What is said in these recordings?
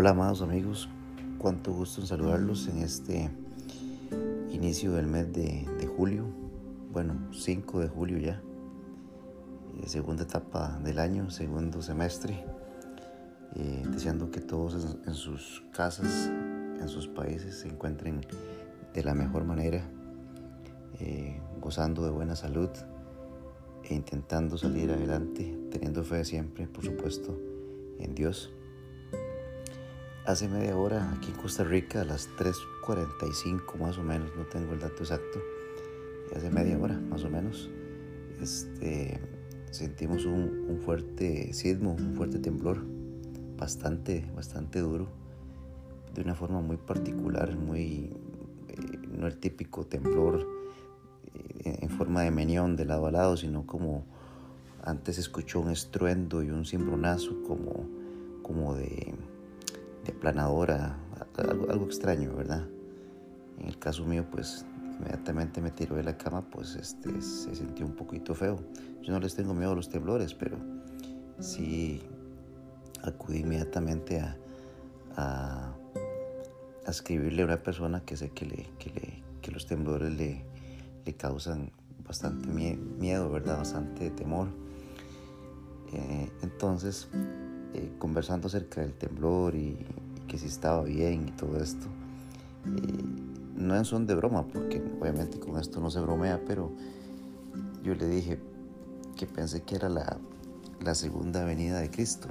Hola amados amigos, cuánto gusto en saludarlos en este inicio del mes de, julio, bueno, 5 de julio ya, eh, segunda etapa del año, segundo semestre, eh, deseando que todos en, sus casas, en sus países se encuentren de la mejor manera, eh, gozando de buena salud e intentando salir adelante, teniendo fe siempre, por supuesto, en Dios hace media hora aquí en Costa Rica, a las 3.45 más o menos, no tengo el dato exacto, hace media hora más o menos, este, sentimos un, fuerte sismo, un fuerte temblor, bastante, bastante duro, de una forma muy particular, muy, eh, no el típico temblor eh, en forma de meñón de lado a lado, sino como antes escuchó un estruendo y un cimbronazo como, como de planadora, algo, algo extraño, ¿verdad? En el caso mío, pues inmediatamente me tiró de la cama, pues este, se sintió un poquito feo. Yo no les tengo miedo a los temblores, pero sí acudí inmediatamente a, a, escribirle a una persona que sé que, le, que, le, que los temblores le, le causan bastante miedo, ¿verdad? Bastante temor. Eh, entonces, eh, conversando acerca del temblor y, que si estaba bien y todo esto. no en son de broma, porque obviamente con esto no se bromea, pero yo le dije que pensé que era la, la segunda venida de Cristo.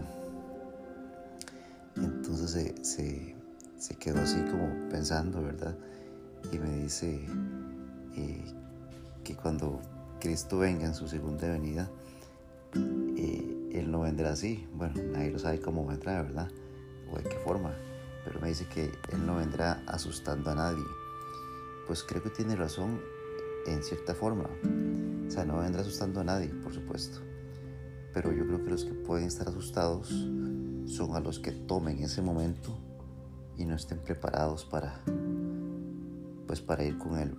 Entonces se, se, quedó así como pensando, ¿verdad? Y me dice eh, que cuando Cristo venga en su segunda venida, eh, Él no vendrá así. Bueno, nadie lo sabe cómo vendrá, ¿verdad? O de qué forma pero me dice que Él no vendrá asustando a nadie. Pues creo que tiene razón en cierta forma. O sea, no vendrá asustando a nadie, por supuesto. Pero yo creo que los que pueden estar asustados son a los que tomen ese momento y no estén preparados para, pues para ir con Él.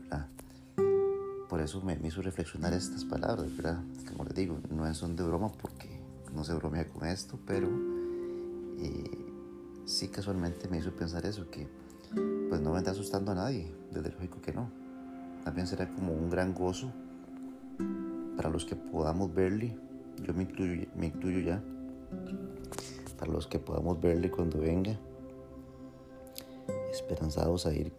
Por eso me, hizo reflexionar estas palabras, ¿verdad? Como les digo, no son de broma porque no se bromea con esto, pero eh, sí casualmente me hizo pensar eso, que pues no vendrá asustando a nadie, desde lógico que no. También será como un gran gozo para los que podamos verle, yo me incluyo, me incluyo ya, para los que podamos verle cuando venga, esperanzados a ir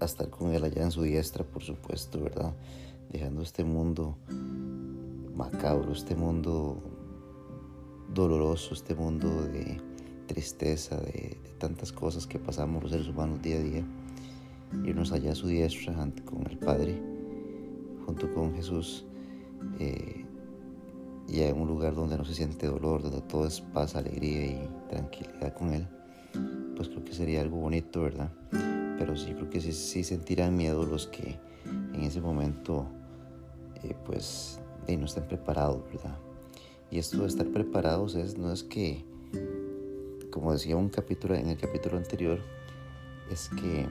a estar con él allá en su diestra, por supuesto, ¿verdad? Dejando este mundo macabro, este mundo doloroso, este mundo de tristeza, de, tantas cosas que pasamos los seres humanos día a día, irnos allá a su diestra con el Padre, junto con Jesús, eh, y en un lugar donde no se siente dolor, donde todo es paz, alegría y tranquilidad con Él, pues creo que sería algo bonito, ¿verdad? Pero sí creo que sí, sentirán miedo los que en ese momento, eh, pues, no estén preparados, ¿verdad? Y esto de estar preparados es, no es que como decía un capítulo en el capítulo anterior, es que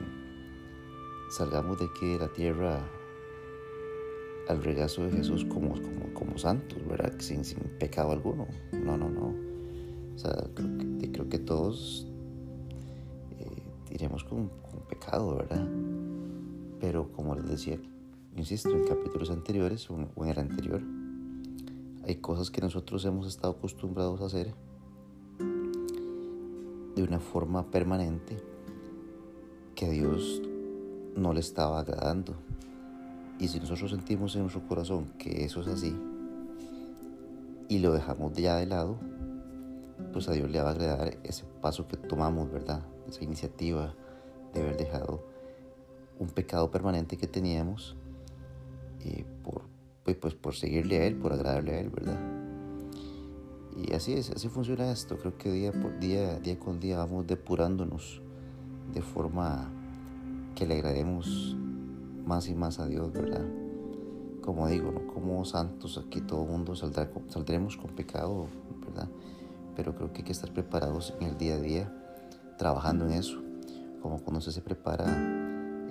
salgamos de aquí de la tierra al regazo de Jesús como, como, como santos, ¿verdad? Sin, sin pecado alguno. No, no, no. O sea, creo que, creo que todos eh, iremos con, con, pecado, ¿verdad? Pero como les decía, insisto, en capítulos anteriores o en el anterior, hay cosas que nosotros hemos estado acostumbrados a hacer de una forma permanente que a Dios no le estaba agradando. Y si nosotros sentimos en nuestro corazón que eso es así y lo dejamos ya de lado, pues a Dios le va a agradar ese paso que tomamos, ¿verdad? Esa iniciativa de haber dejado un pecado permanente que teníamos eh, por, pues, pues por seguirle a Él, por agradarle a Él, ¿verdad? Y así es, así funciona esto. Creo que día por día, día con día vamos depurándonos de forma que le agrademos más y más a Dios, ¿verdad? Como digo, ¿no? como santos aquí todo el mundo saldrá, saldremos con pecado, ¿verdad? Pero creo que hay que estar preparados en el día a día, trabajando en eso. Como cuando usted se prepara,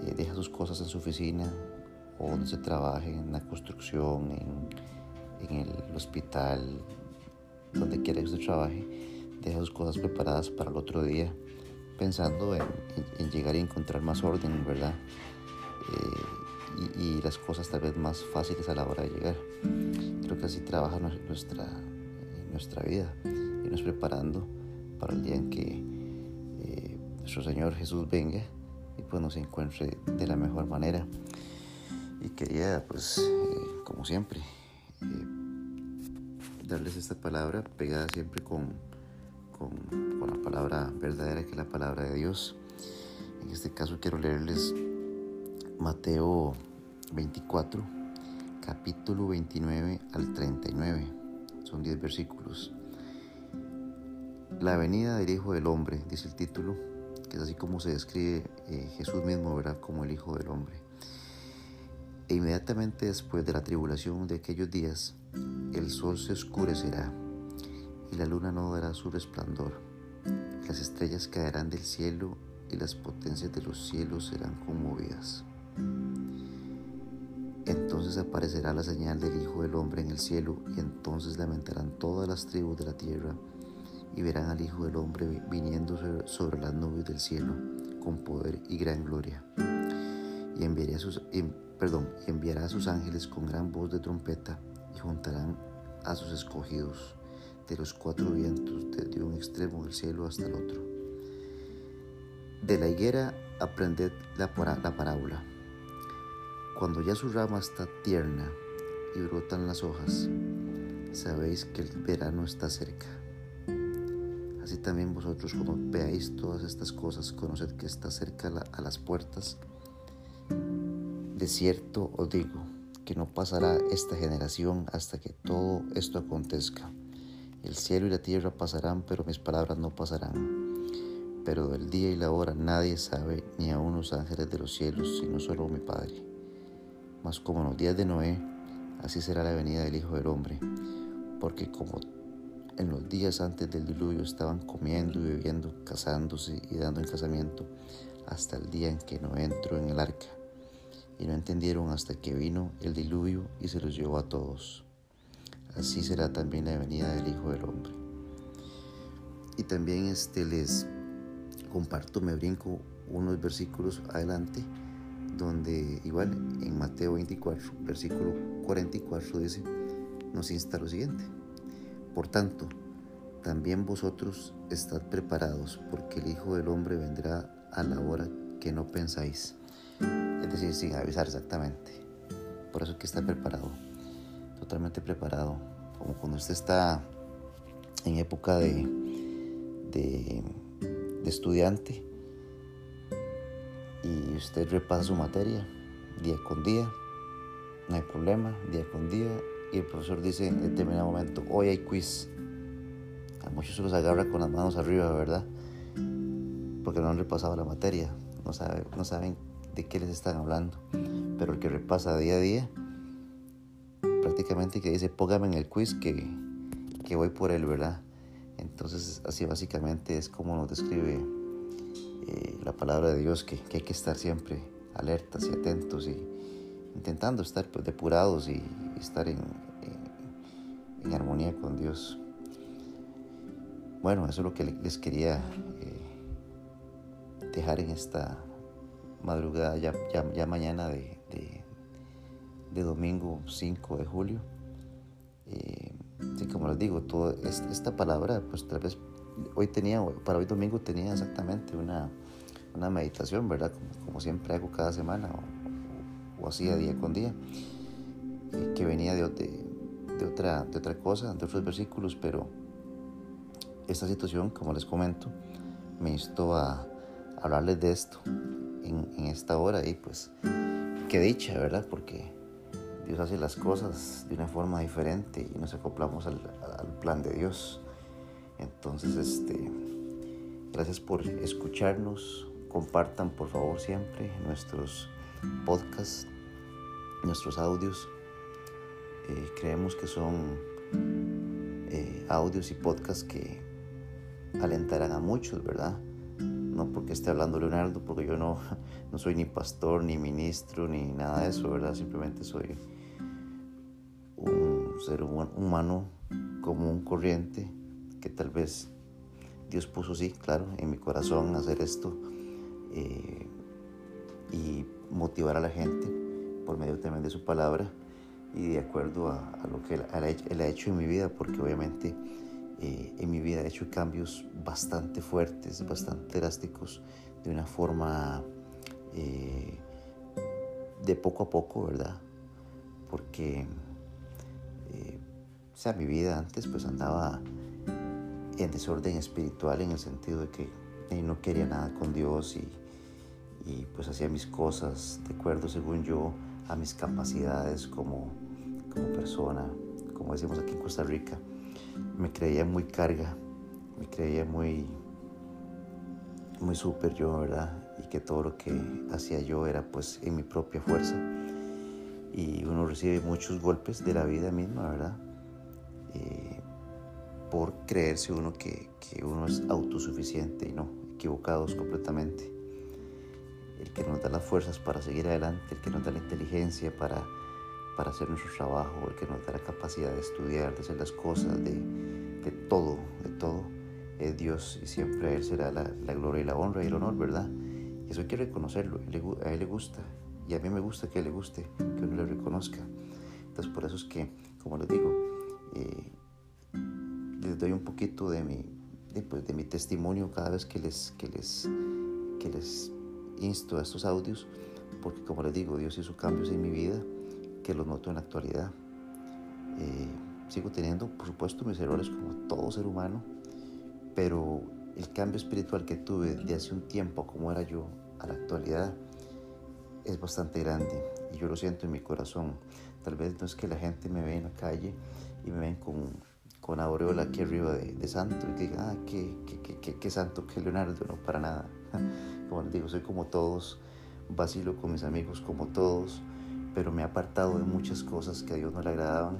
eh, deja sus cosas en su oficina o donde se trabaje, en la construcción, en, en el hospital, donde quiera que usted trabaje, deja sus cosas preparadas para el otro día, pensando en, llegar a encontrar más orden, ¿verdad? Eh, y, las cosas tal vez más fáciles a la hora de llegar. Creo que así trabaja nuestra, nuestra vida, nos preparando para el día en que eh, nuestro Señor Jesús venga y pues nos encuentre de la mejor manera. Y quería, pues, eh, como siempre, darles esta palabra pegada siempre con, con, la palabra verdadera que es la palabra de Dios. En este caso quiero leerles Mateo 24, capítulo 29 al 39. Son 10 versículos. La venida del Hijo del Hombre, dice el título, que es así como se describe eh, Jesús mismo, ¿verdad? Como el Hijo del Hombre. E inmediatamente después de la tribulación de aquellos días, el sol se oscurecerá y la luna no dará su resplandor. Las estrellas caerán del cielo y las potencias de los cielos serán conmovidas. Entonces aparecerá la señal del Hijo del Hombre en el cielo y entonces lamentarán todas las tribus de la tierra y verán al Hijo del Hombre viniendo sobre las nubes del cielo con poder y gran gloria. Y, enviará sus, perdón, enviará a sus ángeles con gran voz de trompeta y juntarán a sus escogidos de los cuatro vientos desde un extremo del cielo hasta el otro. De la higuera aprended la, la parábola. Cuando ya su rama está tierna y brotan las hojas, sabéis que el verano está cerca. Así también vosotros cuando veáis todas estas cosas, conoced que está cerca a las puertas. De cierto os digo que no pasará esta generación hasta que todo esto acontezca. El cielo y la tierra pasarán, pero mis palabras no pasarán. Pero del día y la hora nadie sabe, ni aun los ángeles de los cielos, sino solo mi Padre. Mas como en los días de Noé, así será la venida del Hijo del Hombre, porque como en los días antes del diluvio estaban comiendo y bebiendo, casándose y dando en casamiento, hasta el día en que no entró en el arca. Y no entendieron hasta que vino el diluvio y se los llevó a todos. Así será también la venida del Hijo del Hombre. Y también este les comparto, me brinco unos versículos adelante, donde igual en Mateo 24, versículo 44 dice, nos insta lo siguiente. Por tanto, también vosotros estad preparados, porque el Hijo del Hombre vendrá a la hora que no pensáis. Es decir, sin avisar exactamente. Por eso que está preparado, totalmente preparado. Como cuando usted está en época de, de, de estudiante y usted repasa su materia día con día, no hay problema, día con día, y el profesor dice en determinado momento, hoy hay quiz. A muchos se los agarra con las manos arriba, ¿verdad? Porque no han repasado la materia, no, sabe, no saben de qué les están hablando. Pero el que repasa día a día, prácticamente que dice, póngame en el quiz que, que voy por él, ¿verdad? Entonces así básicamente es como nos describe eh, la palabra de Dios, que, hay que estar siempre alertas y atentos y intentando estar pues, depurados y, estar en, en, armonía con Dios. Bueno, eso es lo que les quería eh, dejar en esta madrugada, ya, ya, mañana de, de, domingo 5 de julio. Eh, como les digo, toda esta palabra, pues tal vez hoy tenía, para hoy domingo tenía exactamente una, una meditación, ¿verdad? Como, siempre hago cada semana o, o, hacía día con día que venía de, de, otra, de otra cosa, de otros versículos, pero esta situación, como les comento, me instó a hablarles de esto en, esta hora y pues qué dicha, ¿verdad? Porque Dios hace las cosas de una forma diferente y nos acoplamos al, al plan de Dios. Entonces, este, gracias por escucharnos. Compartan por favor siempre nuestros podcasts, nuestros audios. Eh, creemos que son eh, audios y podcasts que alentarán a muchos, ¿verdad? No porque esté hablando Leonardo, porque yo no, no soy ni pastor, ni ministro, ni nada de eso, ¿verdad? Simplemente soy un ser humano común, corriente, que tal vez Dios puso, sí, claro, en mi corazón hacer esto eh, y motivar a la gente por medio también de su palabra y de acuerdo a, lo que él, ha hecho en mi vida, porque obviamente eh, en mi vida he hecho cambios bastante fuertes, bastante drásticos, de una forma eh, de poco a poco, ¿verdad? Porque, o sea, mi vida antes pues andaba en desorden espiritual en el sentido de que no quería nada con Dios y, pues hacía mis cosas de acuerdo según yo a mis capacidades como persona, como decimos aquí en Costa Rica. Me creía muy carga, me creía muy, muy súper yo, ¿verdad? Y que todo lo que hacía yo era pues en mi propia fuerza. Y uno recibe muchos golpes de la vida misma, ¿verdad? Eh, por creerse uno que, que uno es autosuficiente y no, equivocados completamente el que nos da las fuerzas para seguir adelante, el que nos da la inteligencia para, para hacer nuestro trabajo, el que nos da la capacidad de estudiar, de hacer las cosas, de, de todo, de todo, es Dios y siempre a Él será la, la, gloria y la honra y el honor, ¿verdad? Y eso hay que reconocerlo, a Él le gusta y a mí me gusta que le guste, que uno le reconozca. Entonces por eso es que, como les digo, eh, les doy un poquito de mi, de, pues, de mi testimonio cada vez que les, que les, que les insto a estos audios porque como les digo, Dios hizo cambios en mi vida que los noto en la actualidad. Eh, sigo teniendo, por supuesto, mis errores como todo ser humano, pero el cambio espiritual que tuve de hace un tiempo como era yo a la actualidad es bastante grande y yo lo siento en mi corazón. Tal vez no es que la gente me ve en la calle y me ven con, con aureola aquí arriba de, santo y diga, ah, qué, qué, qué, qué santo, qué Leonardo, no, para nada. Como les digo, soy como todos, vacilo con mis amigos como todos, pero me he apartado de muchas cosas que a Dios no le agradaban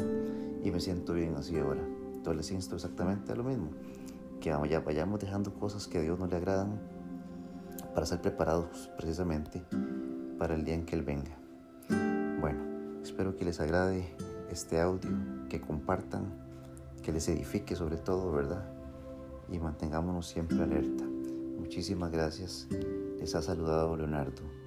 y me siento bien así ahora. Entonces les insto exactamente a lo mismo, que vayamos dejando cosas que a Dios no le agradan para ser preparados precisamente para el día en que Él venga. Bueno, espero que les agrade este audio, que compartan, que les edifique sobre todo, ¿verdad? Y mantengámonos siempre alerta. Muchísimas gracias. Les ha saludado Leonardo.